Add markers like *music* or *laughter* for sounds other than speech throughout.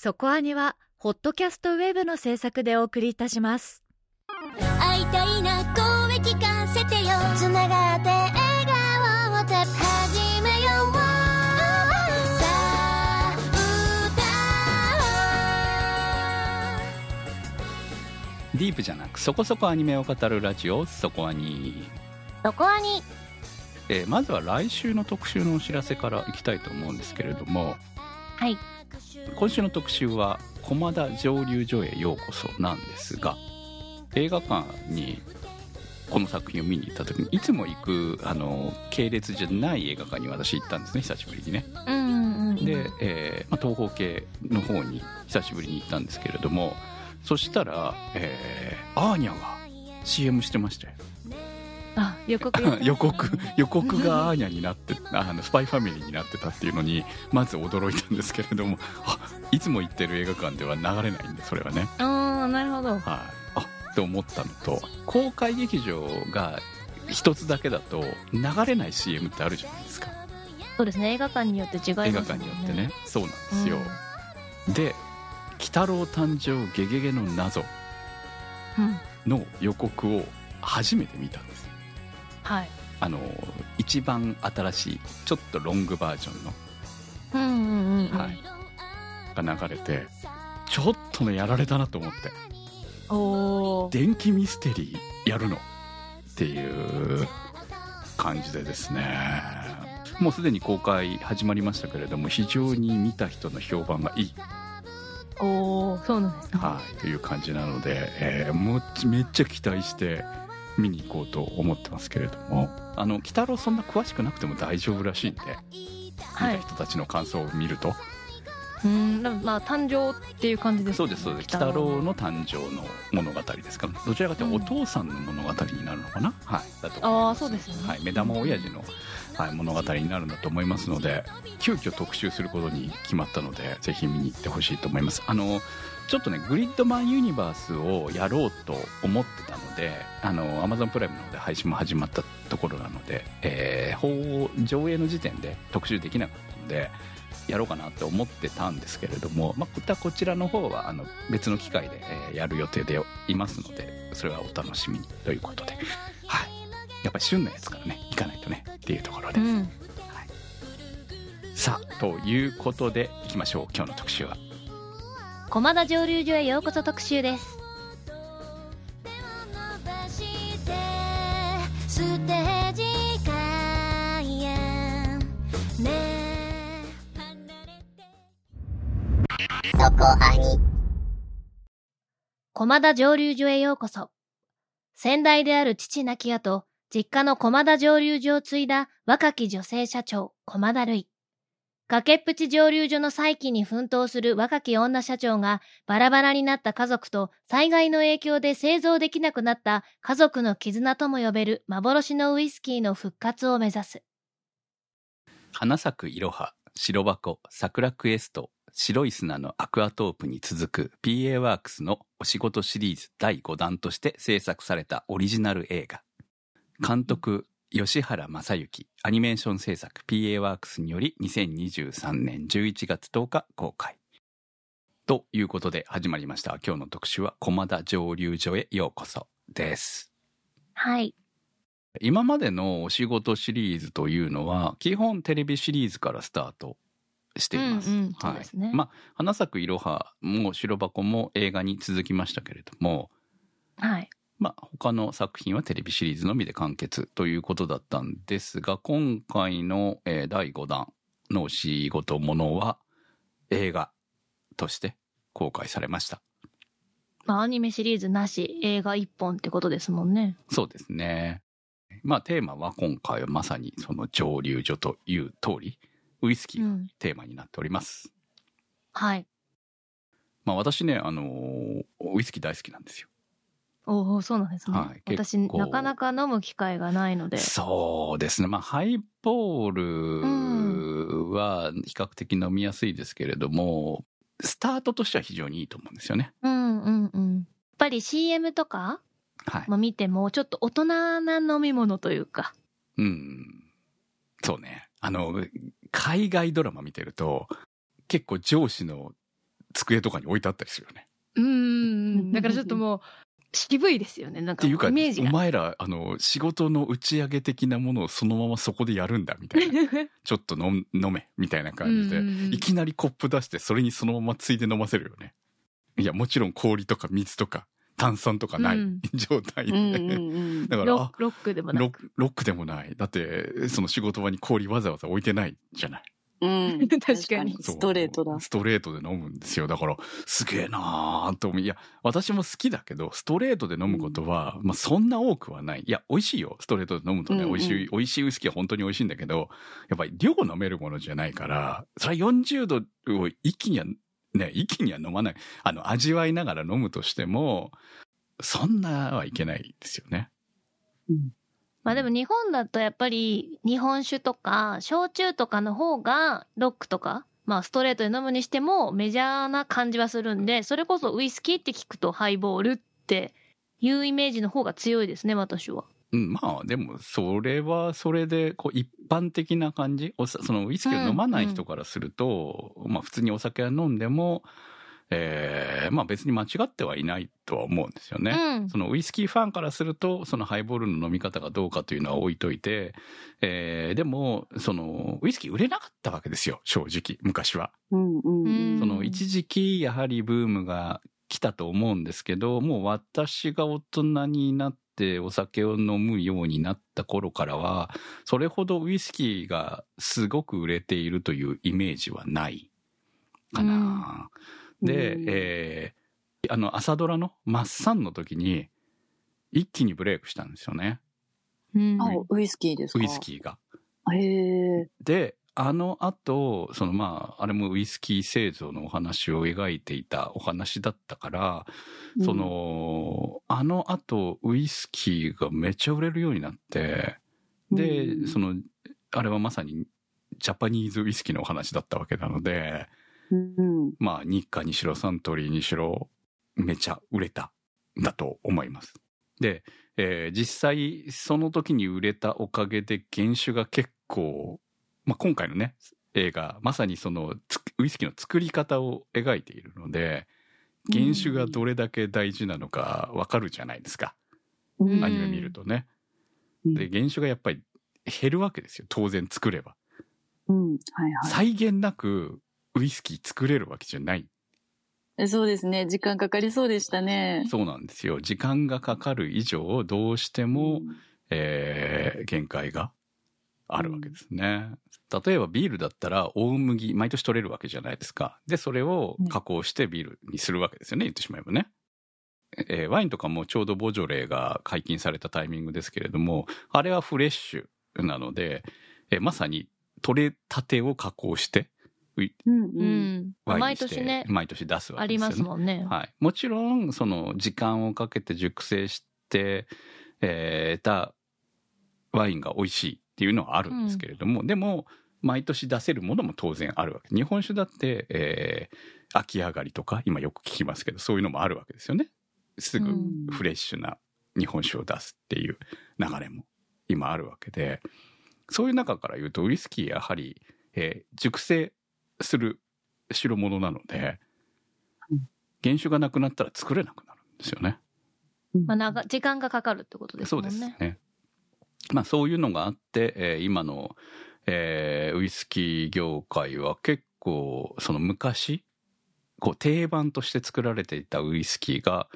そこアニは、ホットキャストウェブの制作でお送りいたします。会いたいな声聞かせてよ。つながって笑顔をて始めよう。さあディープじゃなくそこそこアニメを語るラジオそこアニ、どこアニえーまずは来週の特集のお知らせからいきたいと思うんですけれども。はい今週の特集は「駒田蒸留所へようこそ」なんですが映画館にこの作品を見に行った時にいつも行くあの系列じゃない映画館に私行ったんですね久しぶりにね。で、えーまあ、東方系の方に久しぶりに行ったんですけれどもそしたら、えーアーニャが CM してましたよあ予告 *laughs* 予告予告がアーニャになってあのスパイファミリーになってたっていうのにまず驚いたんですけれどもあいつも行ってる映画館では流れないんでそれはね。ああなるほど。はい。あって思ったのと公開劇場が一つだけだと流れない CM ってあるじゃないですか。そうですね。映画館によって違いますもん映画館によってね。そうなんですよ、で「鬼太郎誕生ゲゲゲの謎うん」の予告を初めて見たんですはい。あの一番新しいちょっとロングバージョンのうんうんうんうん。はい。が流れてちょっとねやられたなと思って。おお電気ミステリーやるの。っていう感じでですね。もうすでに公開始まりましたけれども非常に見た人の評判がいい、おおそうなんですね。はい、という感じなので、えーもめっちゃ期待して見に行こうと思ってますけれども。あの鬼太郎そんな詳しくなくても大丈夫らしいんで。見はい。た人たちの感想を見ると、うんまあ誕生っていう感じですそうですそうです。鬼太郎の誕生の物語ですか。らどちらかというとお父さんの物語になるのかな、はい。だと思いあそうですよね。はい、目玉親父の、はい、物語になるんだと思いますので急遽特集することに決まったのでぜひ見に行ってほしいと思います。あのちょっとねグリッドマンユニバースをやろうと思ってたのであの Amazon プライムの方で配信も始まったところなので、えー放上映の時点で特集できなかったのでやろうかなって思ってたんですけれども、またこちらの方はあの別の機会で、えーやる予定でいますのでそれはお楽しみにということで、はい、やっぱり旬のやつからね行かないとねっていうところです、うん。さあということでいきましょう。今日の特集は駒田蒸留所へようこそ特集です。駒田蒸留所へようこそ。先代である父亡き後実家の駒田蒸留所を継いだ若き女性社長駒田類崖っぷち蒸留所の再起に奮闘する若き女社長がバラバラになった家族と災害の影響で製造できなくなった家族の絆とも呼べる幻のウイスキーの復活を目指す。花咲くいろは白箱桜クエスト白い砂のアクアトープに続く PA ワークスのお仕事シリーズ第5弾として制作されたオリジナル映画監督吉原正幸アニメーション制作 PA ワークスにより2023年11月10日公開ということで始まりました今日の特集は駒田蒸留所へようこそですはい。今までのお仕事シリーズというのは基本テレビシリーズからスタートしています。うんうんはい、まあ花咲くいろはも白箱も映画に続きましたけれども、はい。まあ他の作品はテレビシリーズのみで完結ということだったんですが、今回の、えー第5弾のお仕事ものは映画として公開されました。まあ、アニメシリーズなし、映画一本ってことですもんね。そうですね。まあテーマは今回はまさにその蒸留所という通り、ウイスキーがうん。テーマになっております。はい。まあ私ね、あのーウイスキー大好きなんですよ。おお、そうなんですね。はい私、なかなか飲む機会がないので。そうですね。まあハイボールは比較的飲みやすいですけれども、スタートとしては非常にいいと思うんですよね。うんうんうん。やっぱり CM とかはい。も見ても、ちょっと大人な飲み物というか。うん。そうね。あの、海外ドラマ見てると、結構上司の机とかに置いてあったりするよね。うんうんうん。だからちょっともう、渋いですよね。なんか、イっていうか、メージが。お前ら、あの、仕事の打ち上げ的なものをそのままそこでやるんだ、みたいな。*laughs* ちょっと飲め、みたいな感じで、いきなりコップ出して、それにそのままついで飲ませるよね。いや、もちろん氷とか水とか炭酸とかないうん状態で。うんうんうん。だから、あロックロックでもなロく。ロックでもない。だって、その仕事場に氷わざわざ置いてないじゃない。うん。*laughs* 確かにストレートだ。ストレートで飲むんですよ。だから、すげえなーと思う。いや、私も好きだけど、ストレートで飲むことは、まあそんな多くはない。いや、美味しいよ。ストレートで飲むとね、うんうん美味しい、美味しいウイスキーは本当に美味しいんだけど、やっぱり量飲めるものじゃないから、それは40度を一気には、ね、一気には飲まない。あの、味わいながら飲むとしても、そんなはいけないですよね。まあでも日本だとやっぱり日本酒とか焼酎とかの方がロックとか、まあストレートで飲むにしてもメジャーな感じはするんで、それこそウイスキーって聞くとハイボールっていうイメージの方が強いですね、私は。うん、まあでもそれはそれでこう一般的な感じ？そのウイスキーを飲まない人からすると、まあ普通にお酒は飲んでも、えーまあ別に間違ってはいないとは思うんですよね。うん。そのウイスキーファンからするとそのハイボールの飲み方がどうかというのは置いといて、えーでもそのウイスキー売れなかったわけですよ正直昔は。うんうんうん。その一時期やはりブームが来たと思うんですけどもう私が大人になってお酒を飲むようになった頃からはそれほどウイスキーがすごく売れているというイメージはないかな。で、うんえーあの朝ドラの「マッサン」の時に一気にブレイクしたんですよねうんあ、ウイスキーですか？ウイスキーが。ー。へえ。であの後そのまああれもウイスキー製造のお話を描いていたお話だったから、そのあの後ウイスキーがめっちゃ売れるようになってで、うんそのあれはまさにジャパニーズウイスキーのお話だったわけなのでうんうん。まあ日課にしろサントリーにしろめちゃ売れたんだと思います。で、えー実際その時に売れたおかげで原酒が結構、まあ、今回のね映画まさにそのつウイスキーの作り方を描いているので原酒がどれだけ大事なのかわかるじゃないですか、うんアニメ見るとね。うんで原酒がやっぱり減るわけですよ当然作れば。うん。はいはい。際限なくウイスキー作れるわけじゃないえそうですね。時間かかりそうでしたね。そうなんですよ。時間がかかる以上、どうしても、えー限界があるわけですね。例えばビールだったら、大麦、毎年取れるわけじゃないですか。で、それを加工してビールにするわけですよね、言ってしまえばね。えーワインとかもちょうどボジョレーが解禁されたタイミングですけれども、あれはフレッシュなので、えーまさに取れたてを加工して、うんううん。ん。ワインにして毎年ね、毎年出すわありけですよね。ますもんね。はい。もちろん、その、時間をかけて熟成して、えーたワインが美味しいっていうのはあるんですけれども、でも、毎年出せるものも当然あるわけ。日本酒だって、えー秋上がりとか、今よく聞きますけど、そういうのもあるわけですよね。すぐうんフレッシュな日本酒を出すっていう流れも今あるわけで、そういう中から言うと、ウイスキーやはり、えー熟成する代物なので、原酒がなくなったら作れなくなるんですよね。まあ、長時間がかかるってことですそうもんね。ですね。まあそういうのがあって、えー今の、えーウイスキー業界は結構その昔こう定番として作られていたウイスキーが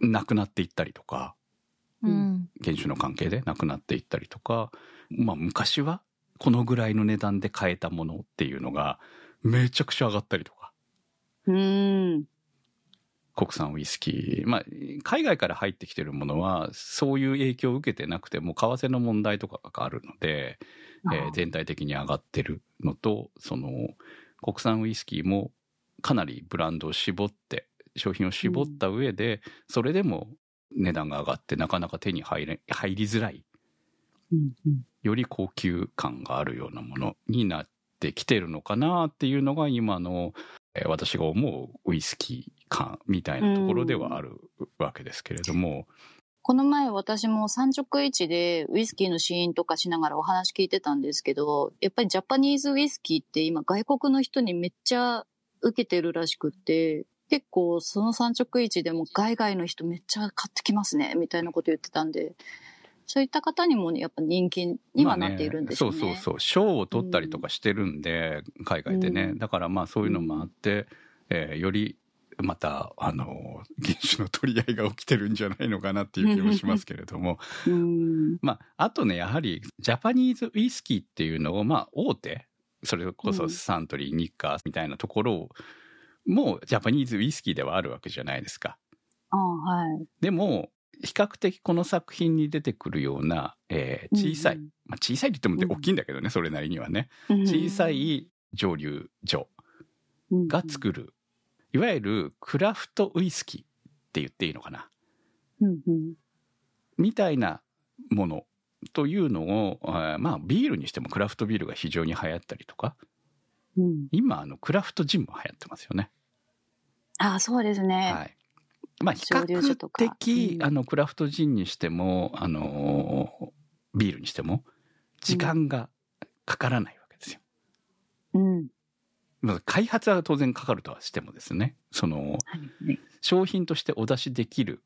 なくなっていったりとかうん。原酒の関係でなくなっていったりとかまあ昔はこのぐらいの値段で買えたものっていうのがめちゃくちゃ上がったりとか。うん。国産ウイスキー、まあ、海外から入ってきてるものはそういう影響を受けてなくても為替の問題とかがあるので、えー全体的に上がってるのとその国産ウイスキーもかなりブランドを絞って商品を絞った上で、それでも値段が上がってなかなか手に入れ入りづらい。うんうん。より高級感があるようなものになってきてるのかなっていうのが今の、私が思うウイスキー感みたいなところではあるわけですけれども、この前私も産直市でウイスキーの試飲とかしながらお話聞いてたんですけど、やっぱりジャパニーズウイスキーって今外国の人にめっちゃ受けてるらしくって、結構その産直市でも海外の人めっちゃ買ってきますね、みたいなこと言ってたんで、そういった方にもね、やっぱ人気にはなっているんですよね。まあそうそうそう賞を取ったりとかしてるんで、海外でね、うんだからまあそういうのもあって、えーよりまたあの原種の取り合いが起きてるんじゃないのかなっていう気もしますけれども *laughs* うん。まああとねやはりジャパニーズウイスキーっていうのをまあ大手それこそサントリー、ニッカーみたいなところもジャパニーズウイスキーではあるわけじゃないですか。あはい。でも比較的この作品に出てくるような、えー小さい、まあ、小さいって言ってもうん。大きいんだけどね、それなりにはね。うん。小さい蒸留所が作る、いわゆるクラフトウイスキーって言っていいのかな。うんうん。みたいなものというのを、えーまあビールにしてもクラフトビールが非常に流行ったりとか。うん。今あのクラフトジンも流行ってますよね。あそうですね。はいまあ比較的、うん。あのクラフトジンにしてもあのービールにしても時間がかからないわけですよ。うん。まず開発は当然かかるとはしてもですねそのはい。ね商品としてお出しできる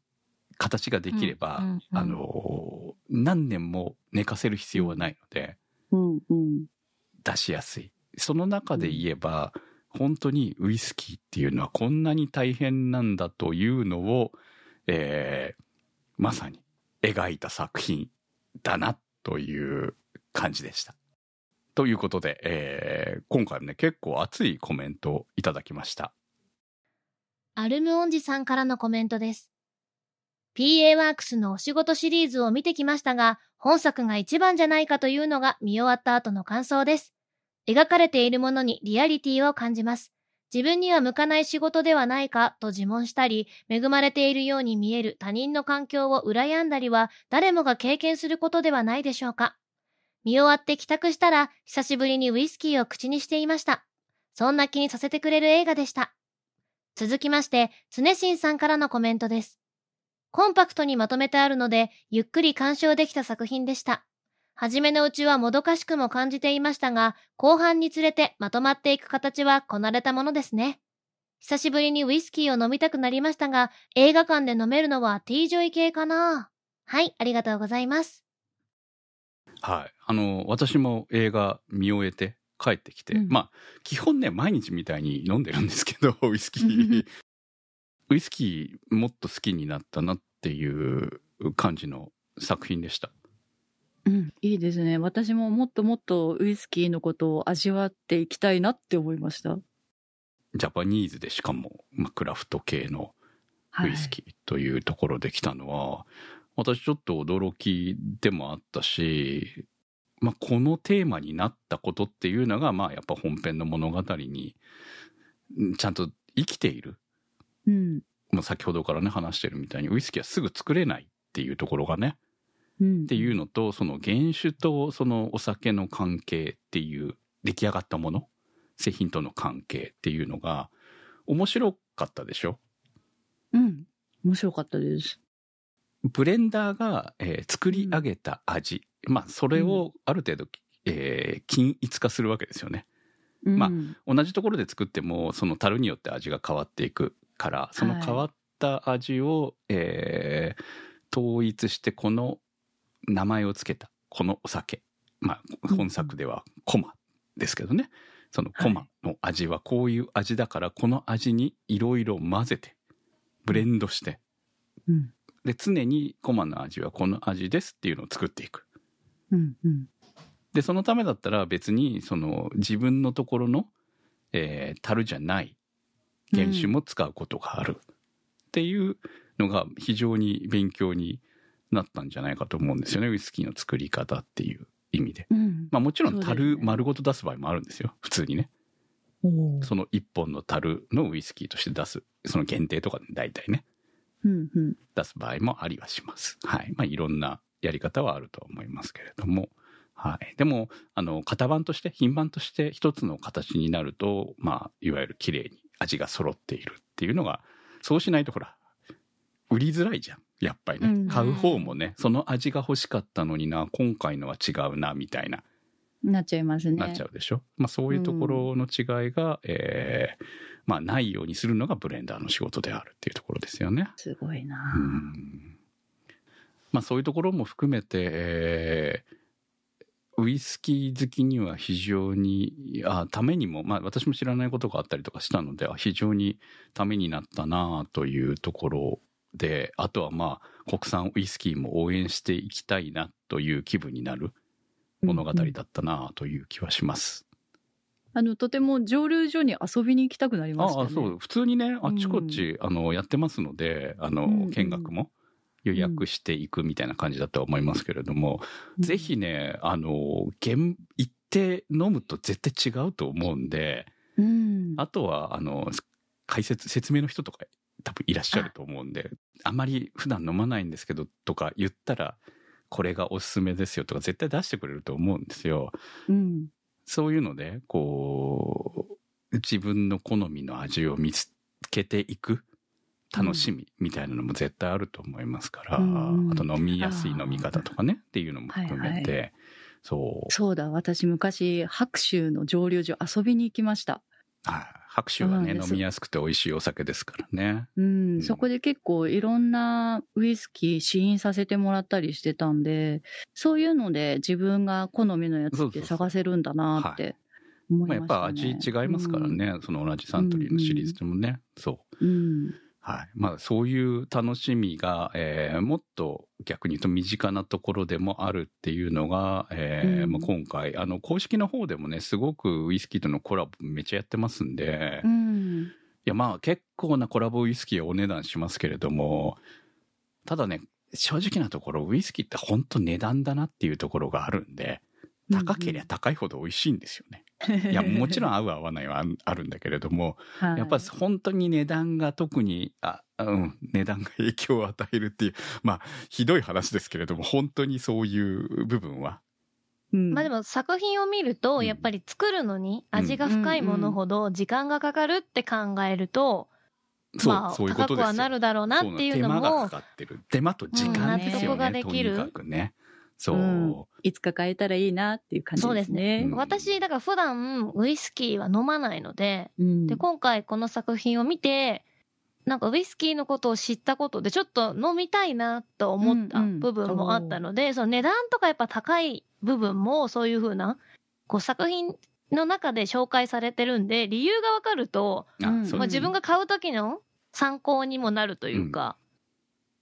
形ができれば、うん。うん。うん。あの何年も寝かせる必要はないので、うん。うん。出しやすい。その中で言えば、本当にウイスキーっていうのはこんなに大変なんだというのを、えーまさに描いた作品だなという感じでした。ということで、えー今回もね結構熱いコメントをいただきました。アルムオンジさんからのコメントです。PA ワークスのお仕事シリーズを見てきましたが、本作が一番じゃないかというのが見終わった後の感想です。描かれているものにリアリティを感じます。自分には向かない仕事ではないかと自問したり、恵まれているように見える他人の環境を羨んだりは誰もが経験することではないでしょうか。見終わって帰宅したら、久しぶりにウイスキーを口にしていました。そんな気にさせてくれる映画でした。続きまして、常新さんからのコメントです。コンパクトにまとめてあるので、ゆっくり鑑賞できた作品でした。はじめのうちはもどかしくも感じていましたが、後半につれてまとまっていく形はこなれたものですね。久しぶりにウイスキーを飲みたくなりましたが、映画館で飲めるのは T ジョイ系かなはい、ありがとうございます。はい。あの、私も映画見終えて帰ってきて、うんまあ、基本ね、毎日みたいに飲んでるんですけど、*laughs* ウイスキー。ウイスキーもっと好きになったなっていう感じの作品でした。うん、いいですね。私ももっともっとウイスキーのことを味わっていきたいなって思いました。ジャパニーズでしかも、まあ、クラフト系のウイスキーというところで来たのは、私ちょっと驚きでもあったし、まあ、このテーマになったことっていうのが、まあ、やっぱ本編の物語にんちゃんと生きている。うん。もう先ほどからね話してるみたいにウイスキーはすぐ作れないっていうところがねうん。っていうのとその原酒とそのお酒の関係っていう出来上がったもの製品との関係っていうのが面白かったでしょ？うん。面白かったです。ブレンダーが、えー作り上げた味、まあそれをある程度、えー均一化するわけですよね。まあうん同じところで作ってもその樽によって味が変わっていくからその変わった味を、えー統一してこの名前を付けたこのお酒まあうん本作ではコマですけどねそのコマの味はこういう味だからこの味にいろいろ混ぜてブレンドしてうん。で常にコマの味はこの味ですっていうのを作っていく。うん。うん。でそのためだったら別にその自分のところの、えー樽じゃない原酒も使うことがあるっていうのが非常に勉強になったんじゃないかと思うんですよねウイスキーの作り方っていう意味で。うん。まあもちろん樽丸ごと出す場合もあるんですよ普通にね。その一本の樽のウイスキーとして出すその限定とかで大体ねうん。うん。出す場合もありはします。はい。まあ、いろんなやり方はあるとは思いますけれども。はい。でも、あの、型番として、品番として一つの形になると、まあ、いわゆる綺麗に味が揃っているっていうのが、そうしないとほら、売りづらいじゃん。やっぱりね。うん買う方もね、その味が欲しかったのにな、今回のは違うな、みたいななっちゃいますね。なっちゃうでしょ？まあそういうところの違いが、えーまあないようにするのがブレンダーの仕事であるっていうところですよね。すごいな。うんまあそういうところも含めて、えーウイスキー好きには非常にあためにも、まあ、私も知らないことがあったりとかしたのであ非常にためになったなというところであとはまあ国産ウイスキーも応援していきたいなという気分になる物語だったなという気はします。あの、とても蒸留所に遊びに行きたくなりましたね。ああそう普通にねあっちこっち、あのやってますのであの、うんうん見学も予約していくみたいな感じだとは思いますけれども、うんぜひねあの現行って飲むと絶対違うと思うんでうん。あとはあの解説説明の人とか多分いらっしゃると思うんであまり普段飲まないんですけどとか言ったらこれがおすすめですよとか絶対出してくれると思うんですよ。うん。そういうので、こう、自分の好みの味を見つけていく楽しみみたいなのも絶対あると思いますから、うんうんあと飲みやすい飲み方とかねっていうのも含めて、はいそう、そうだ、私昔、白州の蒸留所遊びに行きました。はい白酒はね、飲みやすくて美味しいお酒ですからね。うん、うんそこで結構いろんなウイスキー試飲させてもらったりしてたんで、そういうので自分が好みのやつって探せるんだなって思まあ、いました、ね。やっぱ味違いますからね、その同じサントリーのシリーズでもね、そう。うん。はい。まあ、そういう楽しみが、えーもっと逆に言うと身近なところでもあるっていうのが、えーうんまあ、今回、あの、公式の方でもね、すごくウイスキーとのコラボめっちゃやってますんで、いうん。や、まあ、結構なコラボウイスキーはお値段しますけれども、ただね、正直なところ、ウイスキーって本当値段だなっていうところがあるんで、高ければ高いほど美味しいんですよね。いや、*laughs* もちろん合う合わないはああるんだけれども、はいやっぱ本当に値段が特に、あ、うん、値段が影響を与えるっていう、まあ、ひどい話ですけれども、本当にそういう部分は。うんまあでも作品を見ると、うんやっぱり作るのに味が深いものほど時間がかかるって考えると、そう、まあそういうことですよ。高くはなるだろうなっていうのそ手間がもかかってる。手間と時間ですようん納得がね、とにできるかくね。そう。うんいつか買えたらいいなっていう感じそうでですすね。ね。うん私、だから普段ウイスキーは飲まないので、うんで、今回この作品を見て、なんかウイスキーのことを知ったことでちょっと飲みたいなと思ったうんうん部分もあったので、その値段とかやっぱ高い部分もそういうふうな、こう作品の中で紹介されてるんで、理由がわかると、うんまあ、自分が買う時の参考にもなるというか、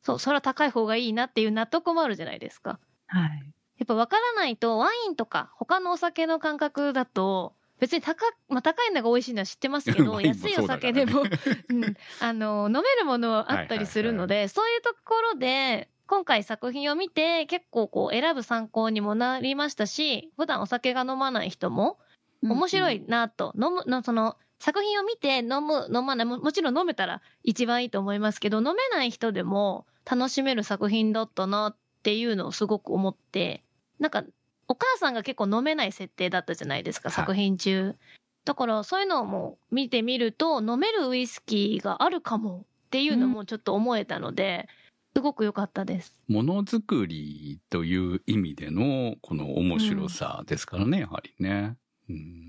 そう、それは高い方がいいなっていう納得もあるじゃないですか。はい。やっぱ分からないと、ワインとか他のお酒の感覚だと、別に高,、まあ、高いのが美味しいのは知ってますけど、*laughs* 安いお酒でも、*laughs* うん、あの、飲めるものはあったりするので、そういうところで、今回作品を見て結構こう選ぶ参考にもなりましたし、普段お酒が飲まない人も面白いなと、飲む、のその、作品を見て飲む、飲まないも、もちろん飲めたら一番いいと思いますけど、飲めない人でも楽しめる作品だったなっていうのをすごく思って、なんか、お母さんが結構飲めない設定だったじゃないですか、はい作品中。だから、そういうのも見てみると、飲めるウイスキーがあるかもっていうのもちょっと思えたので、すごく良かったです。ものづくりという意味での、この面白さですからね、やはりね。うん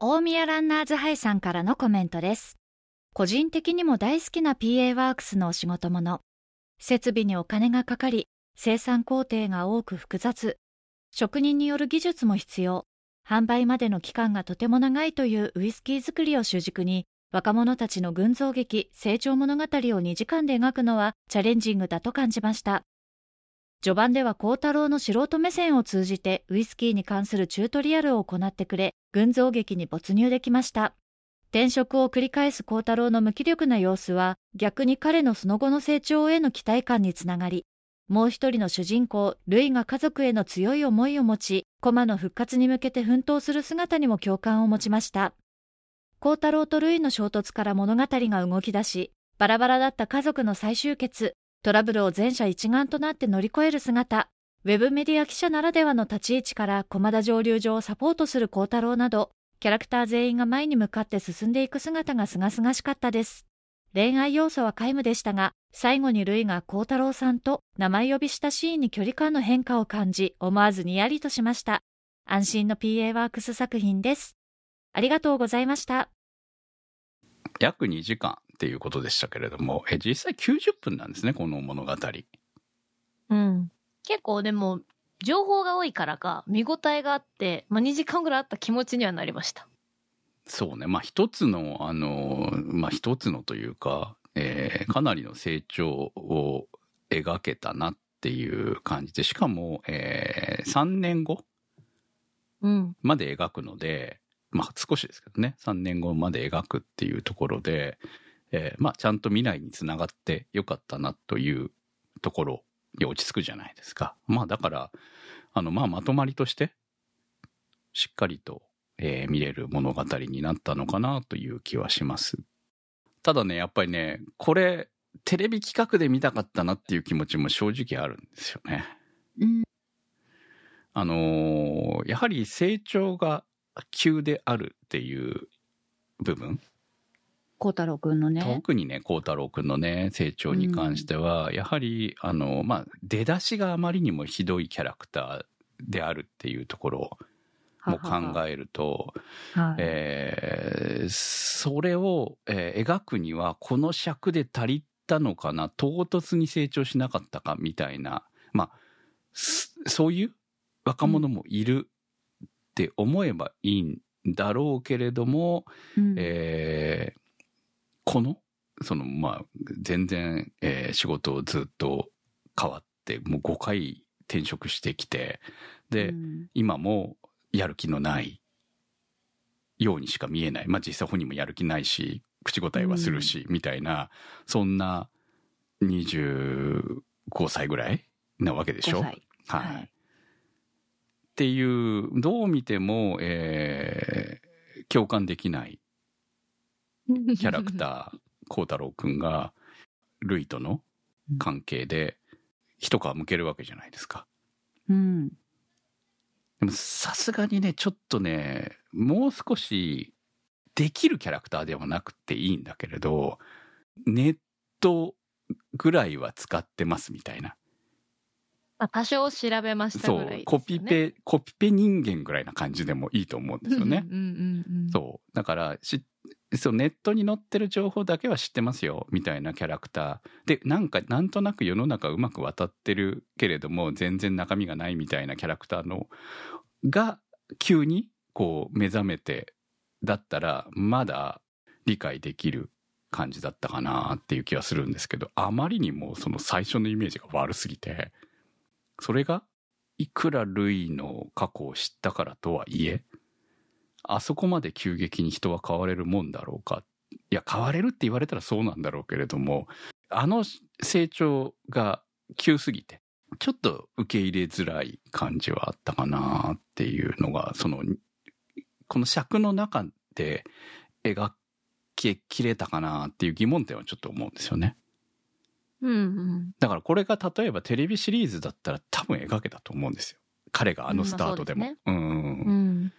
大宮ランナーズハイさんからのコメントです。個人的にも大好きな PA ワークスのお仕事もの。設備にお金がかかり、生産工程が多く複雑。職人による技術も必要。販売までの期間がとても長いというウイスキー作りを主軸に、若者たちの群像劇、成長物語を2時間で描くのはチャレンジングだと感じました。序盤では孝太郎の素人目線を通じてウイスキーに関するチュートリアルを行ってくれ、群像劇に没入できました。転職を繰り返す孝太郎の無気力な様子は逆に彼のその後の成長への期待感につながり、もう一人の主人公、ルイが家族への強い思いを持ち、コマの復活に向けて奮闘する姿にも共感を持ちました。孝太郎とルイの衝突から物語が動き出し、バラバラだった家族の再集結、トラブルを全社一丸となって乗り越える姿、ウェブメディア記者ならではの立ち位置から駒田蒸留所をサポートする孝太郎など、キャラクター全員が前に向かって進んでいく姿が清々しかったです。恋愛要素は皆無でしたが、最後にルイが孝太郎さんと名前呼びしたシーンに距離感の変化を感じ、思わずにやりとしました。安心の PA ワークス作品です。ありがとうございました。約2時間っていうことでしたけれども、え、実際90分なんですね、この物語。うん。結構でも、情報が多いからか、見応えがあって、まあ、2時間ぐらいあった気持ちにはなりました。そうね。まあ、一つの、あの、まあ、一つのというか、えー、かなりの成長を描けたなっていう感じで、しかも、えー、3年後まで描くので、うん、まあ少しですけどね、3年後まで描くっていうところで、えー、まあちゃんと未来につながってよかったなというところに落ち着くじゃないですか。まあだから、あの、まあまとまりとして、しっかりと、えー、見れる物語になったのかなという気はします。ただね、やっぱりね、これ、テレビ企画で見たかったなっていう気持ちも正直あるんですよね。うん、あのー、やはり成長が急であるっていう部分。孝太郎くんのね。特にね、孝太郎くんのね、成長に関しては、うん、やはり、あの、まあ、出だしがあまりにもひどいキャラクターであるっていうところも考えると、ははえー、それを、えー、描くには、この尺で足りたのかな、唐突に成長しなかったかみたいな、まあ、そういう若者もいるって思えばいいんだろうけれども、うん、えー、この、その、まあ、全然、えー、仕事をずっと変わって、もう5回転職してきて、で、うん、今もやる気のないようにしか見えない。まあ実際本人もやる気ないし、口答えはするし、うん、みたいな、そんな25歳ぐらいなわけでしょ？はい、はいっていう、どう見ても、えー、共感できないキャラクター、*laughs* 孝太郎くんが、ルイとの関係で、一皮むけるわけじゃないですか。うん。でも、さすがにね、ちょっとね、もう少し、できるキャラクターではなくていいんだけれど、ネットぐらいは使ってますみたいな。まあ、多少調べましたぐらい、ね、そう、コピペ、コピペ人間ぐらいな感じでもいいと思うんですよね。そう。だからし、そう、ネットに載ってる情報だけは知ってますよ、みたいなキャラクター。で、なんか、なんとなく世の中うまく渡ってるけれども、全然中身がないみたいなキャラクターの、が、急に、こう、目覚めて、だったら、まだ理解できる感じだったかなっていう気はするんですけど、あまりにもその最初のイメージが悪すぎて、それが、いくらルイの過去を知ったからとはいえ、あそこまで急激に人は変われるもんだろうか。いや、変われるって言われたらそうなんだろうけれども、あの成長が急すぎて、ちょっと受け入れづらい感じはあったかなっていうのが、その、この尺の中で描ききれたかなっていう疑問点はちょっと思うんですよね。うんうん、だからこれが例えばテレビシリーズだったら多分描けたと思うんですよ。彼があのスタートでも。うん、うん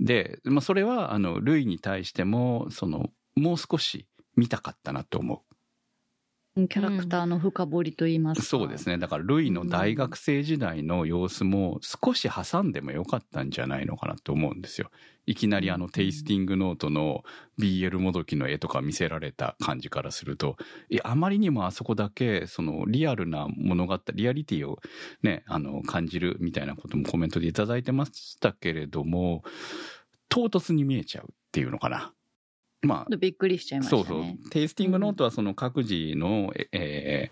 で、まあ、それはあのルイに対してもそのもう少し見たかったなと思う。キャラクターの深掘りと言いますか、そうですね。だから、ルイの大学生時代の様子も少し挟んでもよかったんじゃないのかなと思うんですよ。いきなりあのテイスティングノートの BL もどきの絵とか見せられた感じからすると、いあまりにもあそこだけ、そのリアルな物語、リアリティをね、あの、感じるみたいなこともコメントでいただいてましたけれども、唐突に見えちゃうっていうのかな。まあ、びっくりしちゃいましたね。そうそう。テイスティングノートはその各自の、うん、え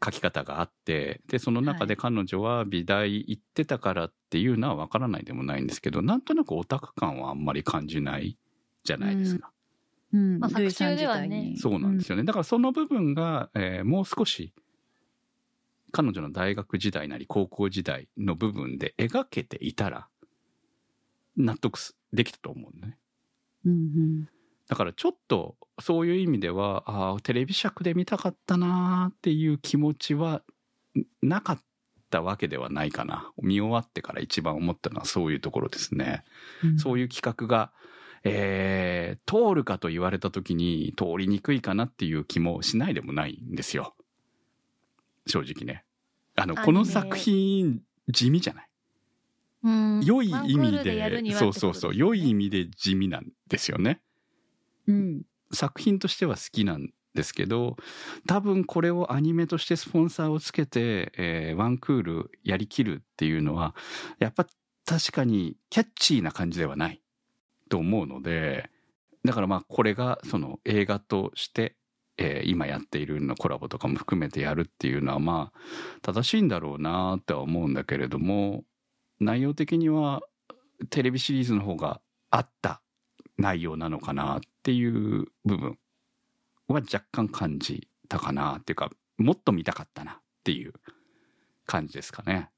ー、書き方があって、で、その中で彼女は美大行ってたからっていうのはわからないでもないんですけど、なんとなくオタク感はあんまり感じないじゃないですか。うん。うん、まあ、作中ではね。そうなんですよね。だからその部分が、えー、もう少し、彼女の大学時代なり高校時代の部分で描けていたら、納得できたと思うね。うんうんだからちょっとそういう意味では、ああ、テレビ尺で見たかったなっていう気持ちはなかったわけではないかな。見終わってから一番思ったのはそういうところですね。うん、そういう企画が、えー、通るかと言われた時に通りにくいかなっていう気もしないでもないんですよ。正直ね。あの、この作品地味じゃない？うん良い意味でやるにで、はそうそうそう、良い意味で地味なんですよね。作品としては好きなんですけど、多分これをアニメとしてスポンサーをつけて、えーワンクールやりきるっていうのは、やっぱ確かにキャッチーな感じではないと思うので、だからまあこれがその映画として、えー今やっているのコラボとかも含めてやるっていうのはまあ正しいんだろうなとは思うんだけれども、内容的にはテレビシリーズの方があった内容なのかなっていう部分は若干感じたかなっていうかもっと見たかったなっていう感じですかね。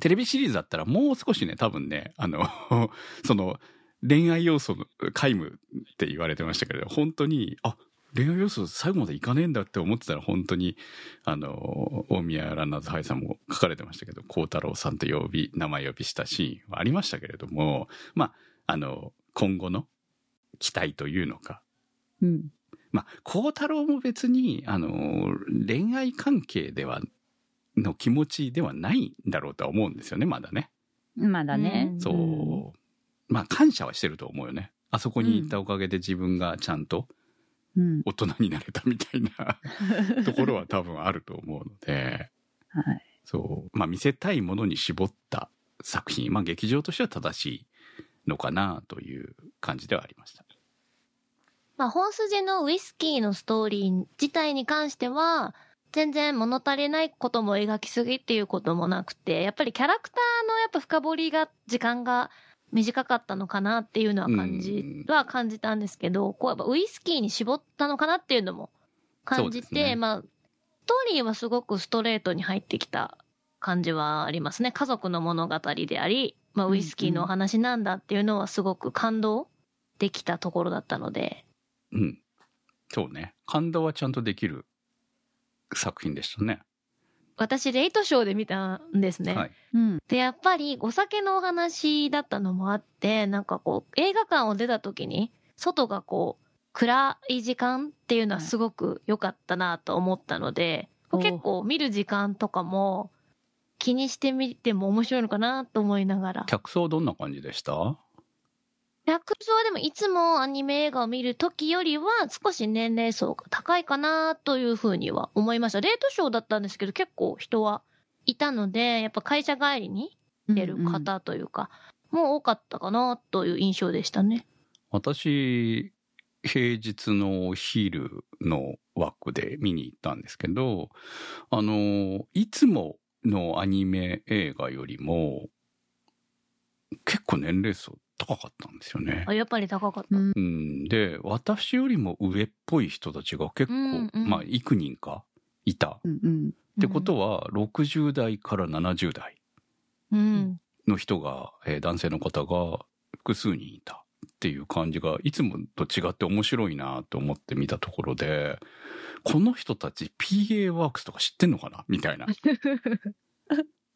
テレビシリーズだったらもう少しね多分ねあの *laughs* その恋愛要素の皆無って言われてましたけれど本当にあ恋愛要素最後までいかねえんだって思ってたら本当にあの大宮ランナーズハイさんも書かれてましたけど孝太郎さんと呼び名前呼びしたシーンはありましたけれどもまああの今後の期待というのかうん。まあ孝太郎も別にあの恋愛関係ではの気持ちではないんだろうとは思うんですよねまだね。まだね。うんそう、まあ感謝はしてると思うよね。あそこに行ったおかげで自分がちゃんとうん。大人になれたみたいな *laughs* ところは多分あると思うので、はい。そう、まあ見せたいものに絞った作品、まあ劇場としては正しいのかなという感じではありました。まあ、本筋のウイスキーのストーリー自体に関しては、全然物足りないことも描きすぎっていうこともなくて、やっぱりキャラクターのやっぱ深掘りが、時間が短かったのかなっていうのは感じ、うん。は感じたんですけど、こうやっぱウイスキーに絞ったのかなっていうのも感じて、ね。まあ、ストーリーはすごくストレートに入ってきた感じはありますね。家族の物語であり、まあ、ウイスキーのお話なんだっていうのはすごく感動できたところだったので、うん。そうね。感動はちゃんとできる作品でしたね。私、レイトショーで見たんですね。はい。うん。で、やっぱりお酒のお話だったのもあって、なんかこう、映画館を出た時に、外がこう、暗い時間っていうのはすごく良かったなと思ったので、お結構見る時間とかも気にしてみても面白いのかなと思いながら。客層どんな感じでした？客層はでもいつもアニメ映画を見る時よりは少し年齢層が高いかなというふうには思いました。レートショーだったんですけど結構人はいたので、やっぱ会社帰りに出る方というか、もう多かったかなという印象でしたね。私、平日のお昼の枠で見に行ったんですけど、あの、いつものアニメ映画よりも、結構年齢層高かったんですよねあ。やっぱり高かった。うん。うん、で、私よりも上っぽい人たちが結構、うんうんまあ、幾人かいた。うんうん。ってことは、60代から70代うん。の人が、えー男性の方が複数人いたっていう感じがいつもと違って面白いなと思って見たところでこの人たち PA ワークスとか知ってんのかなみたいな。*laughs*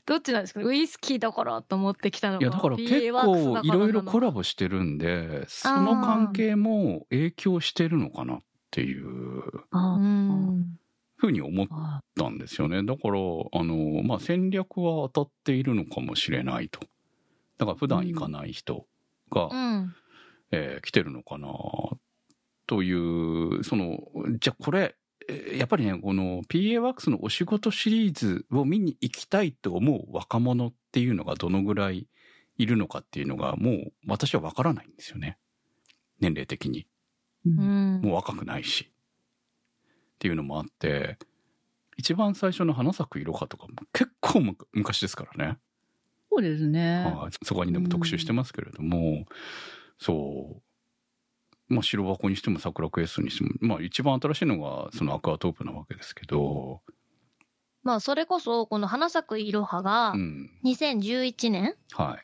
どっちなんですかウイスキーだからと思ってきたのいやだから結構いろいろコラボしてるんでその関係も影響してるのかなっていう。ふうに思っあたんですよね。だから、あの、まあ、戦略は当たっているのかもしれないと。だから普段行かない人が、うん。えー来てるのかなという、その、じゃあこれ、えーやっぱりね、この PA ワークスのお仕事シリーズを見に行きたいと思う若者っていうのがどのぐらいいるのかっていうのがもう私はわからないんですよね。年齢的に。ううんん。もう若くないし。っていうのもあって、一番最初の花咲く色かとかも結構む昔ですからね。そうですね。はいそこにでも特集してますけれども、そう。まあ白箱にしても桜クエストにしても、まあ一番新しいのがそのアクアトープなわけですけど、まあ、それこそ、この花咲くいろはがう、ん。2011年は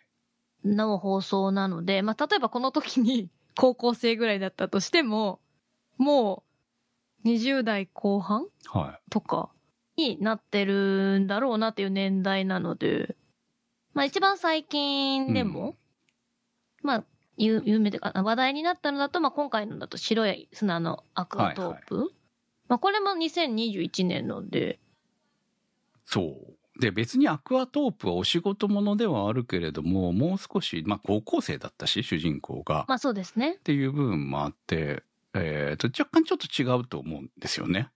い。の放送なので、まあ、例えばこの時に *laughs* 高校生ぐらいだったとしても、もう20代後半はとかになってるんだろうなっていう年代なので、まあ一番最近でも、まあ有有名でか話題になったのだと、まあ今回のだと白い砂のアクアトープ。まあこれも2021年ので、い。そうで、別にアクアトープはお仕事ものではあるけれども、もう少し、まあ高校生だったし、主人公が。まあそうですね。っていう部分もあって、えーと、若干ちょっと違うと思うんですよね。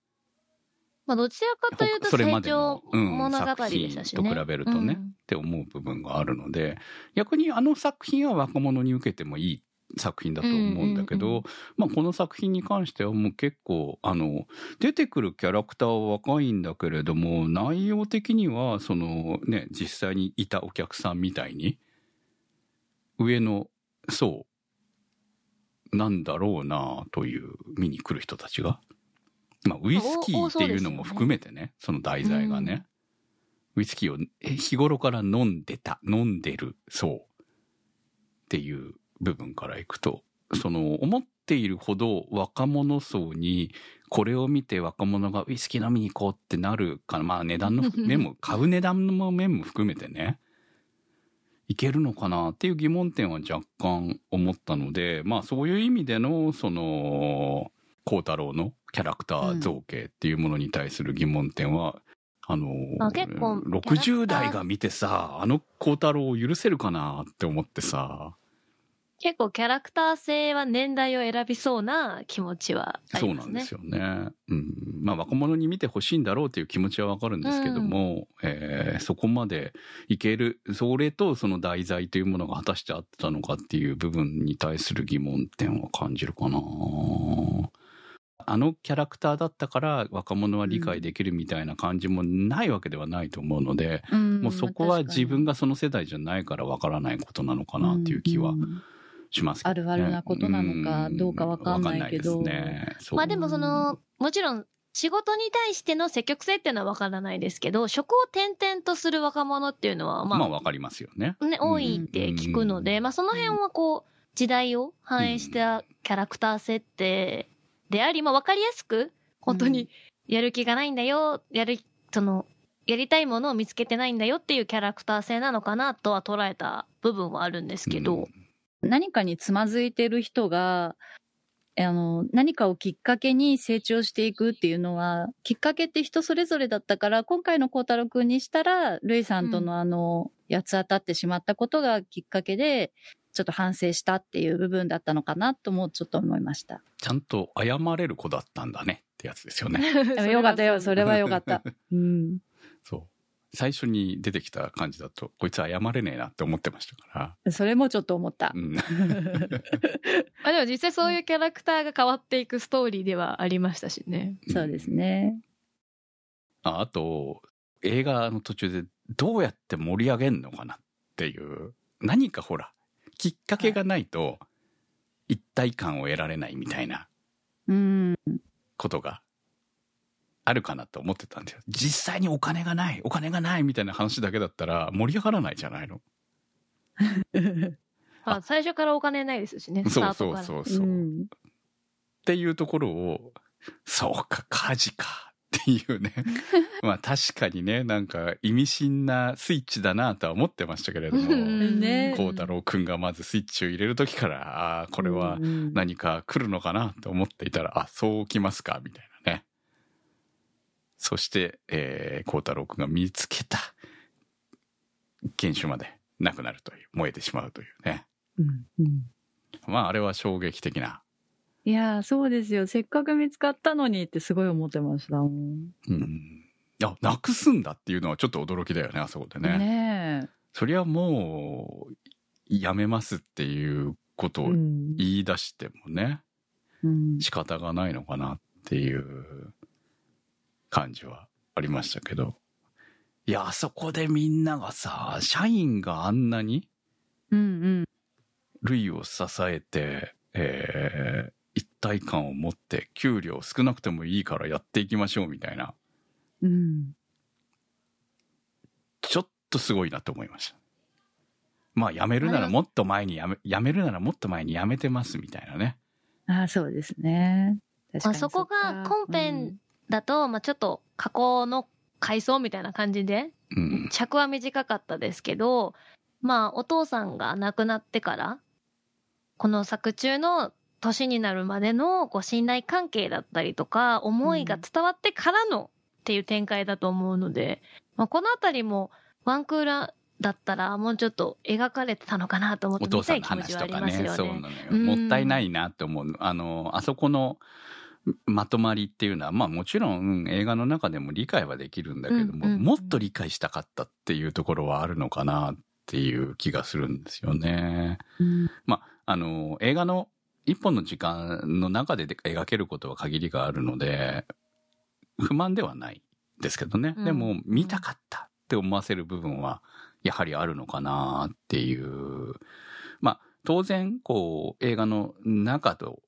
まあどちらかというと成長うん物語でしたしね。作品と比べるとねうんって思う部分があるので、逆にあの作品は若者に受けてもいい作品だと思うんだけど、うんうんうんまあこの作品に関してはもう結構、あの、出てくるキャラクターは若いんだけれども、内容的には、そのね、実際にいたお客さんみたいに、上の層なんだろうなという見に来る人たちが。まあ、ウイスキーっていうのも含めてね、その題材がね、ウイスキーをえ日頃から飲んでた、飲んでる層っていう部分からいくと、その思っているほど若者層にこれを見て若者がウイスキー飲みに行こうってなるかな。まあ値段の面も、*laughs* 買う値段の面も含めてね、いけるのかなっていう疑問点は若干思ったので、まあそういう意味での、その、孝太郎のキャラクター造形っていうものに対する疑問点は、あのあ結構キャラクター60代が見てさ、あの孝太郎を許せるかなって思ってさ、結構キャラクター性は年代を選びそうな気持ちはあそうりますね。なんですよね。うん。まあ若者に見てほしいんだろうっていう気持ちはわかるんですけども、えーそこまでいける、それとその題材というものが果たしてあったのかっていう部分に対する疑問点は感じるかな。あのキャラクターだったから若者は理解できるみたいな感じもないわけではないと思うので、うんもうそこは自分がその世代じゃないからわからないことなのかなっていう気はうん。しますね。あるあるなことなのかどうかわかんないけど。ね。まあでもその、もちろん仕事に対しての積極性っていうのはわからないですけど、職を転々とする若者っていうのは、まあ、まあわかりますよね。ね、多いって聞くので、まあその辺はこう、時代を反映したキャラクター設定であり、まあわかりやすく、本当にやる気がないんだよ、やる、その、やりたいものを見つけてないんだよっていうキャラクター性なのかなとは捉えた部分はあるんですけど、うん。何かにつまずいてる人が、あの、何かをきっかけに成長していくっていうのは、きっかけって人それぞれだったから、今回の孝太郎くんにしたら、ルイさんとのあの、八つ当たってしまったことがきっかけで、ちょっと反省したっていう部分だったのかなともちょっと思いました。ちゃんと謝れる子だったんだねってやつですよね。で *laughs* もよかったよ、それはよかった。*laughs* うん。そう。最初に出てきた感じだと、こいつ謝れねえなって思ってましたから。それもちょっと思ったう。ん。*laughs* あでも実際そういうキャラクターが変わっていくストーリーではありましたしね。そうですね。ああと、映画の途中でどうやって盛り上げんのかなっていう、何かほら、きっかけがないと、一体感を得られないみたいなうん。ことがあるかなと思ってたんですよ。実際にお金がない、お金がないみたいな話だけだったら盛り上がらないじゃないの。*laughs* あ最初からお金ないですしね、そう。そうそうそう。っうんていうところを、そうか、火事かっていうね。*laughs* まあ確かにね、なんか意味深なスイッチだなとは思ってましたけれども、孝太郎くんがまずスイッチを入れる時から、ああ、これはうん何か来るのかなと思っていたら、あ、そうきますか、みたいなね。そして、えー、孝太郎くんが見つけた原種までなくなるという、燃えてしまうというね。うんうんまああれは衝撃的な。いやー、そうですよ。せっかく見つかったのにってすごい思ってましたもん。うん。いや、なくすんだっていうのはちょっと驚きだよね、あそこでね。ねそりゃもう、やめますっていうことえ。をうん言い出してもね、うん仕方がないのかなっていう感じはありましたけど。いや、あそこでみんながさ、社員があんなにうんルイを支えて、えー一体感を持って給料少なくてもいいからやっていきましょうみたいな、うん。うん。ちょっとすごいなと思いました。まあ辞めるならもっと前に辞め、辞めるならもっと前に辞めてますみたいなね。ああ、そうですね。確かにあそこが本編だと、まあちょっと加工の回想みたいな感じで、うん。尺は短かったですけど、まあお父さんが亡くなってから、この作中の年になるまでのこう信頼関係だったりとか、思いが伝わってからのっていう展開だと思うので、まあ、このあたりも、ワンクーラだったらもうちょっと描かれてたのかなと思ってお父さんの話とか。ね。そうなのよ。うん。もったいないなって思う。あのあそこのまとまりっていうのはまあもちろん映画の中でも理解はできるんだけども、うんうん。もっと理解したかったっていうところはあるのかなっていう気がするんですよね。うん。まああの映画の一本の時間の中で描けることは限りがあるので不満ではないですけどね、うん。でも見たかったって思わせる部分はやはりあるのかなっていう。まあ当然こう映画の中と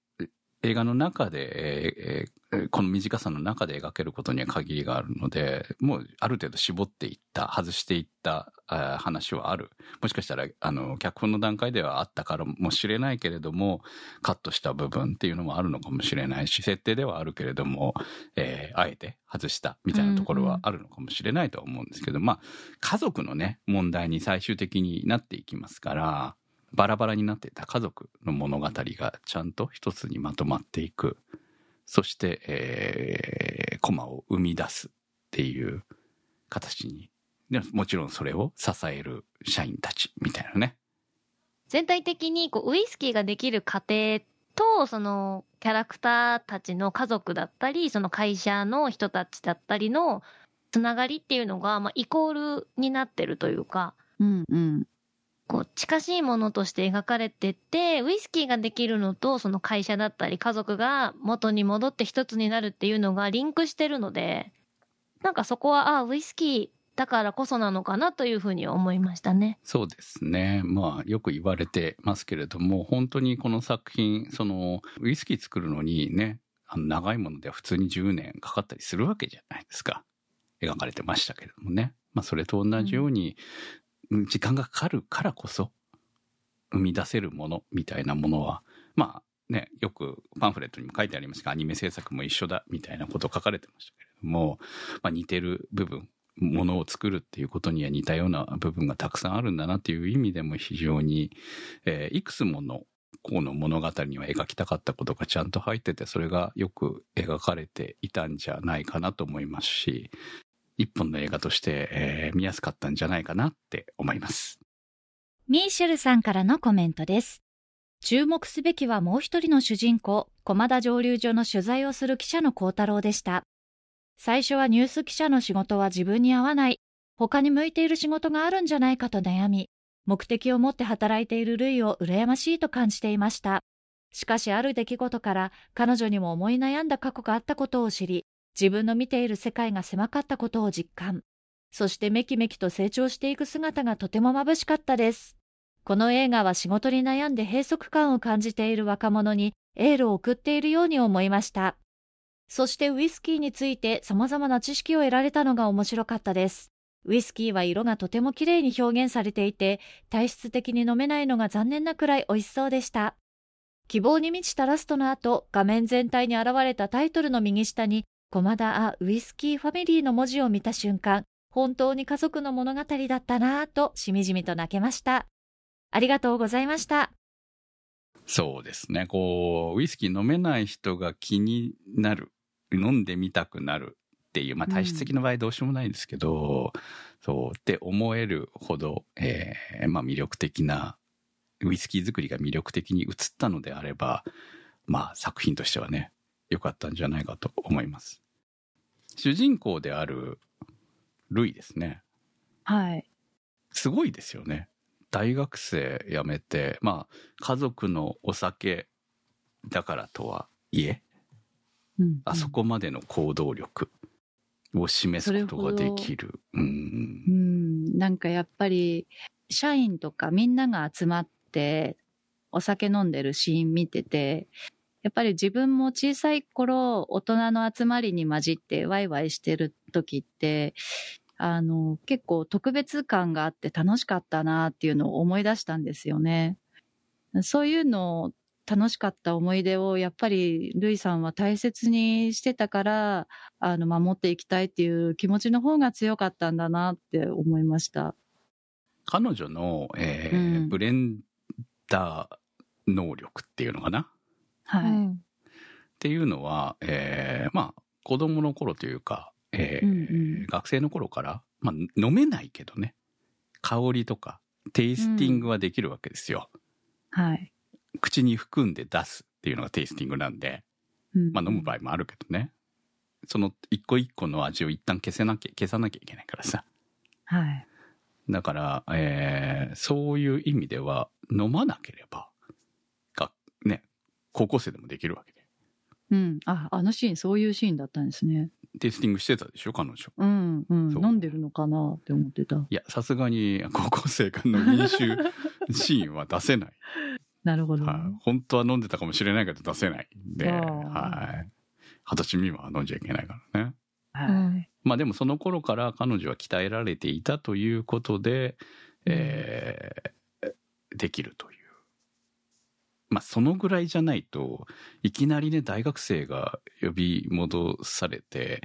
映画の中で、えーえーこの短さの中で描けることには限りがあるのでもうある程度絞っていった外していった話はある。もしかしたらあの脚本の段階ではあったからもしれないけれどもカットした部分っていうのもあるのかもしれないし設定ではあるけれども、えーあえて外したみたいなところはあるのかもしれないとは思うんですけど、まあ家族のね問題に最終的になっていきますからバラバラになっていた家族の物語がちゃんと一つにまとまっていく。そして、えーコマを生み出すっていう形にでもちろんそれを支える社員たちみたいなね。全体的にこうウイスキーができる過程とそのキャラクターたちの家族だったりその会社の人たちだったりのつながりっていうのが、まあ、イコールになってるというか。うんうんこう近しいものとして描かれててウイスキーができるのとその会社だったり家族が元に戻って一つになるっていうのがリンクしてるのでなんかそこはあウイスキーだからこそなのかなというふうに思いましたね。そうですね。まあ、よく言われてますけれども、本当にこの作品、その、ウイスキー作るのにね、あの長いものでは普通に10年かかったりするわけじゃないですか。描かれてましたけれどもね。まあ、それと同じように、時間がかかるからこそ、生み出せるものみたいなものは、まあ、ね、よくパンフレットにも書いてありますが、アニメ制作も一緒だみたいなこと書かれてましたけれども、まあ、似てる部分、ものを作るっていうことには似たような部分がたくさんあるんだなっていう意味でも非常に、えーいくつものこの物語には描きたかったことがちゃんと入っててそれがよく描かれていたんじゃないかなと思いますし一本の映画として、えー見やすかったんじゃないかなって思います。ミーシェルさんからのコメントです。注目すべきはもう一人の主人公、駒田蒸留所の取材をする記者の幸太郎でした。最初はニュース記者の仕事は自分に合わない、他に向いている仕事があるんじゃないかと悩み、目的を持って働いているルイを羨ましいと感じていました。しかしある出来事から彼女にも思い悩んだ過去があったことを知り、自分の見ている世界が狭かったことを実感。そしてめきめきと成長していく姿がとても眩しかったです。この映画は仕事に悩んで閉塞感を感じている若者にエールを送っているように思いました。そしてウイスキーについて様々な知識を得られたのが面白かったです。ウイスキーは色がとても綺麗に表現されていて、体質的に飲めないのが残念なくらい美味しそうでした。希望に満ちたラストの後、画面全体に現れたタイトルの右下に、駒田ア・ウイスキーファミリーの文字を見た瞬間、本当に家族の物語だったなぁとしみじみと泣けました。ありがとうございました。そうですね。こう、ウイスキー飲めない人が気になる、飲んでみたくなるっていう、まあ体質的な場合どうしようもないんですけど、そうって思えるほど、えーまあ魅力的な、ウイスキー作りが魅力的に映ったのであれば、まあ作品としてはね、良かったんじゃないかと思います。主人公であるルイですね。はい。すごいですよね。大学生辞めて、まあ、家族のお酒だからとはいえ、うんあそこまでの行動力を示すことができる。う。うんん、なんかやっぱり、社員とかみんなが集まって、お酒飲んでるシーン見てて、やっぱり自分も小さい頃、大人の集まりに混じってワイワイしてる時って、あの、結構特別感があって楽しかったなっていうのを思い出したんですよね。そういうのを楽しかった思い出をやっぱりルイさんは大切にしてたから、あの、守っていきたいっていう気持ちの方が強かったんだなって思いました。彼女の、えーうんブレンダー能力っていうのかな？はい。うん。っていうのは、えーまあ、子供の頃というか、えーうんうん。学生の頃から、まあ、飲めないけどね。香りとかテイスティングはできるわけですよ、はい。口に含んで出すっていうのがテイスティングなんで、うんまあ、飲む場合もあるけどね。その一個一個の味を一旦消せなきゃ消さなきゃいけないからさ。はい。だから、えーそういう意味では飲まなければがね高校生でもできるわけでうん。あ、あのシーン、そういうシーンだったんですね。テイスティングしてたでしょ彼女うん、うん。飲んでるのかなって思ってた。いやさすがに高校生からの飲酒 *laughs* シーンは出せないなるほど。はい、本当は飲んでたかもしれないけど出せないんで、はい。二十歳未満は飲んじゃいけないからね。はい。まあでもその頃から彼女は鍛えられていたということで、えーできるという。まあそのぐらいじゃないといきなりね大学生が呼び戻されて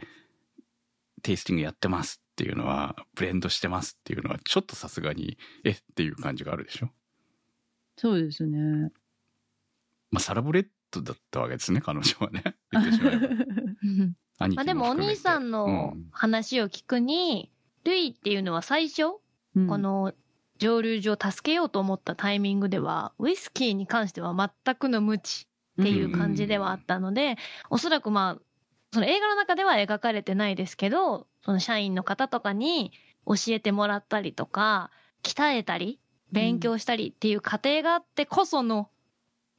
テイスティングやってますっていうのはブレンドしてますっていうのはちょっとさすがにえっていう感じがあるでしょ？そうですね。まあサラブレッドだったわけですね彼女はね言ってしまえば。*laughs* 兄貴まあでもお兄さんのうん話を聞くに、ルイっていうのは最初、うんこ、の蒸留所を助けようと思ったタイミングでは、ウイスキーに関しては全くの無知っていう感じではあったので、おそらくまあ、その映画の中では描かれてないですけど、その社員の方とかに教えてもらったりとか、鍛えたり、勉強したりっていう過程があってこその、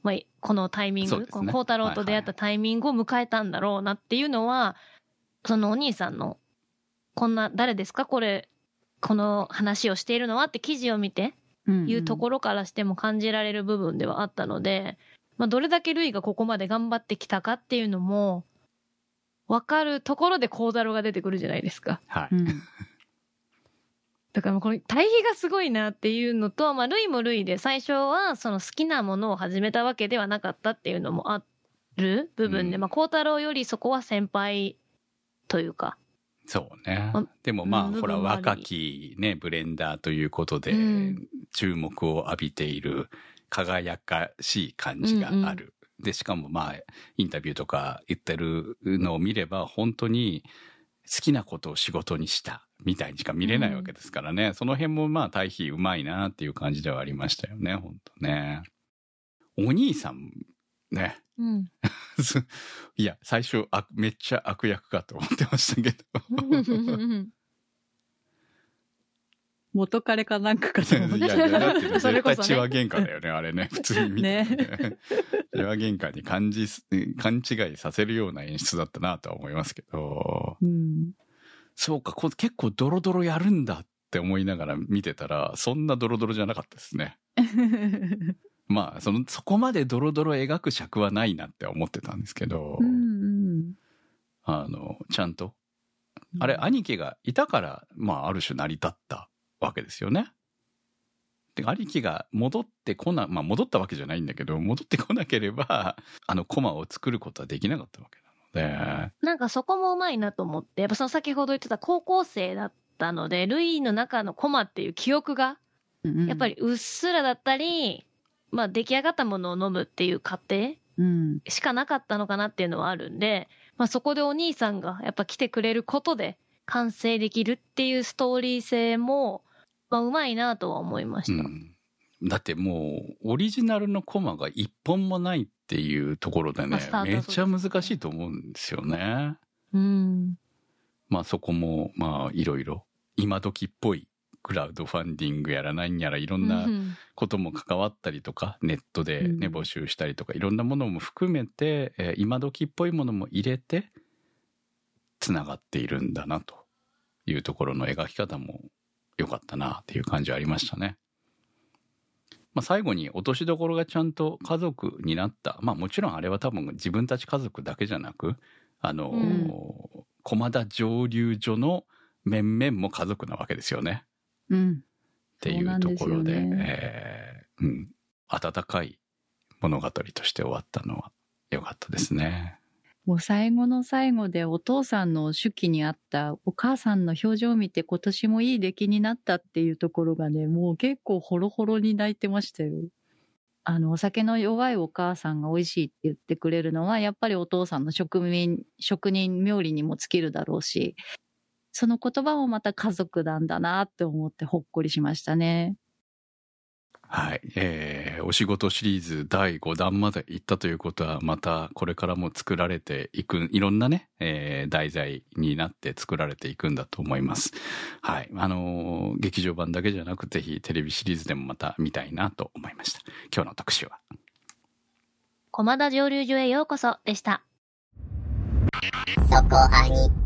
まあ、このタイミング、ね。この孝太郎と出会ったタイミングを迎えたんだろうなっていうのは、そのお兄さんの、こんな、誰ですか？これ、この話をしているのはって記事を見て、いうところからしても感じられる部分ではあったので、まあ、どれだけルイがここまで頑張ってきたかっていうのも、わかるところで孝太郎が出てくるじゃないですか。はい、うん。*laughs* だからこれ対比がすごいなっていうのと、まあ、ルイもルイで最初はその好きなものを始めたわけではなかったっていうのもある部分で、うんまあ、孝太郎よりそこは先輩というか、そうね。あでもまあ、うんほら若きねブレンダーということで、うん。注目を浴びている輝かしい感じがある、でしかもまあインタビューとか言ってるのを見れば本当に好きなことを仕事にしたみたいにしか見れないわけですからね、その辺もまあ対比うまいなっていう感じではありましたよね本当ね。お兄さんね。うん。*laughs* いや最初あめっちゃ悪役かと思ってましたけど。*laughs* 元彼かなんかかと思っいやて。いやだって *laughs* それこそね。絶対血は喧嘩だよねあれね普通に見て。ね。血は喧嘩に感じす勘違いさせるような演出だったなとは思いますけど。うん。そうかこ結構ドロドロやるんだって思いながら見てたらそんなドロドロじゃなかったですねまあそのそこまでドロドロ描く尺はないなって思ってたんですけど、うんうん。あのちゃんとあれ兄貴がいたからまあある種成り立ったわけですよね。で兄貴が戻ってこなまあ戻ったわけじゃないんだけど戻ってこなければ *laughs* あのコマを作ることはできなかったわけなのでなんかそこもうまいなと思って、やっぱその先ほど言ってた高校生だったので、ルイの中のコマっていう記憶が、やっぱり、りうっすらだったり、まあ出来上がったものを飲むっていう過程うん。しかなかったのかなっていうのはあるんで、まあそこでお兄さんがやっぱ来てくれることで完成できるっていうストーリー性も、まあうまいなとは思いました。うん、だってもうオリジナルのコマが一本もないっていうところでねめっちゃ難しいと思うんですよね。うん。まあそこもまあいろいろ今時っぽいクラウドファンディングやら何やらいろんなうんことも関わったりとかネットでね、うん募集したりとかいろんなものも含めて、えー今時っぽいものも入れてつながっているんだなというところの描き方も良かったなっていう感じはありましたね。まあ、最後に落としどころがちゃんと家族になったまあもちろんあれは多分自分たち家族だけじゃなくあの、うん駒田蒸留所の面々も家族なわけですよね。うん。っていうところでえーうん、温かい物語として終わったのは良かったですね。もう最後の最後でお父さんの手記にあったお母さんの表情を見て今年もいい出来になったっていうところがね、もう結構ホロホロに泣いてましたよ。あの、お酒の弱いお母さんが美味しいって言ってくれるのは、やっぱりお父さんの職人、職人冥利にも尽きるだろうし、その言葉もまた家族なんだなって思ってほっこりしましたね。はい。えー、お仕事シリーズ第5弾まで行ったということは、またこれからも作られていく、いろんなね、えー、題材になって作られていくんだと思います。はい。あのー劇場版だけじゃなく、ぜひテレビシリーズでもまた見たいなと思いました。今日の特集は。駒田蒸留所へようこそでした。そこアニ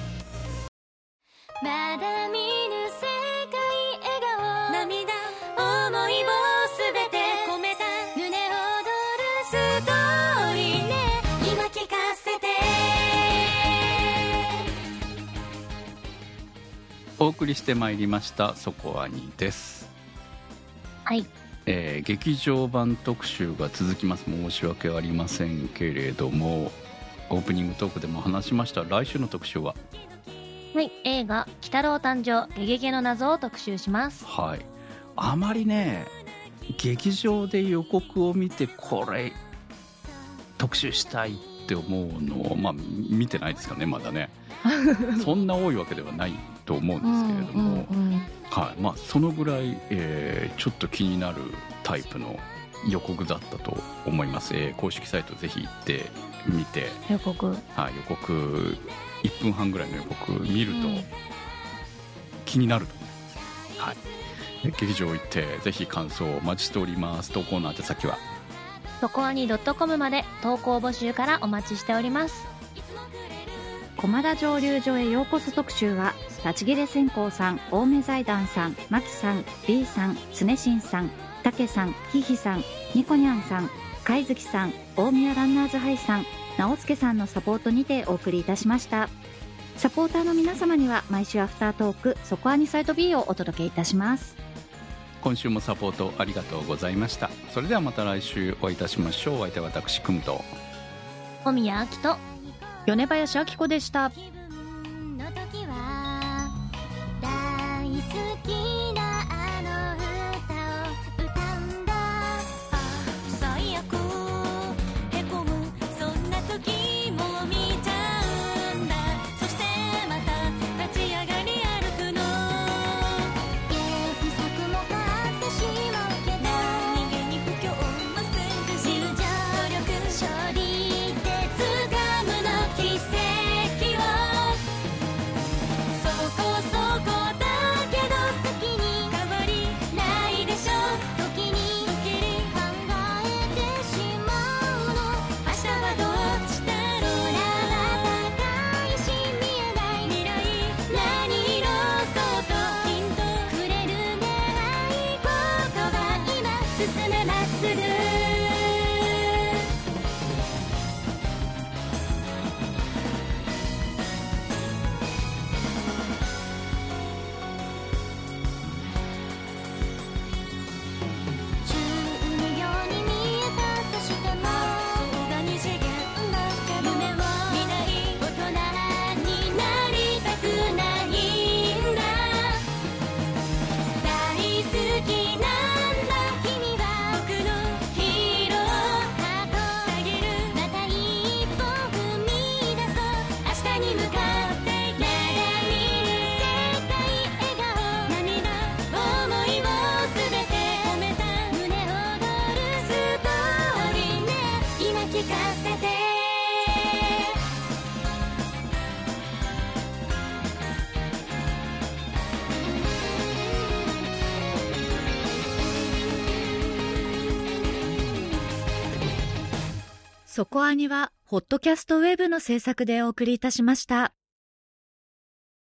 まだ見ぬ世界笑顔。涙。思いをすべて。込めた。胸躍るストーリーね。今聞かせて。お送りしてまいりました、そこはにです。はい。えー劇場版特集が続きます。申し訳ありませんけれども。オープニングトークでも話しました。来週の特集は？はい。映画、鬼太郎誕生、ゲゲゲの謎を特集します。はい。あまりね劇場で予告を見てこれ特集したいって思うのをまあ見てないですかねまだね。*laughs* そんな多いわけではないと思うんですけれども、はい。まあ、そのぐらい、えーちょっと気になるタイプの予告だったと思います、えー公式サイトぜひ行ってみて、予告。はい、予告1分半ぐらいの予告見るとうん。気になると思います、はい、で劇場行ってぜひ感想をお待ちしております。投稿の宛先は？そこアニ .com まで投稿募集からお待ちしております。駒田蒸留所へようこそ特集は立ち切れ線香さん青梅財団さん牧さん B さん常新さん竹さんひひさんニコニャンさん貝月さん大宮ランナーズハイさん直輔さんのサポートにてお送りいたしました。サポーターの皆様には毎週アフタートークそこアニサイト B をお届けいたします。今週もサポートありがとうございました。それではまた来週お会いいたしましょう。お相手は私くむと。小宮明と、米林明子でしたそこアニはホットキャストウェブの制作でお送りいたしました。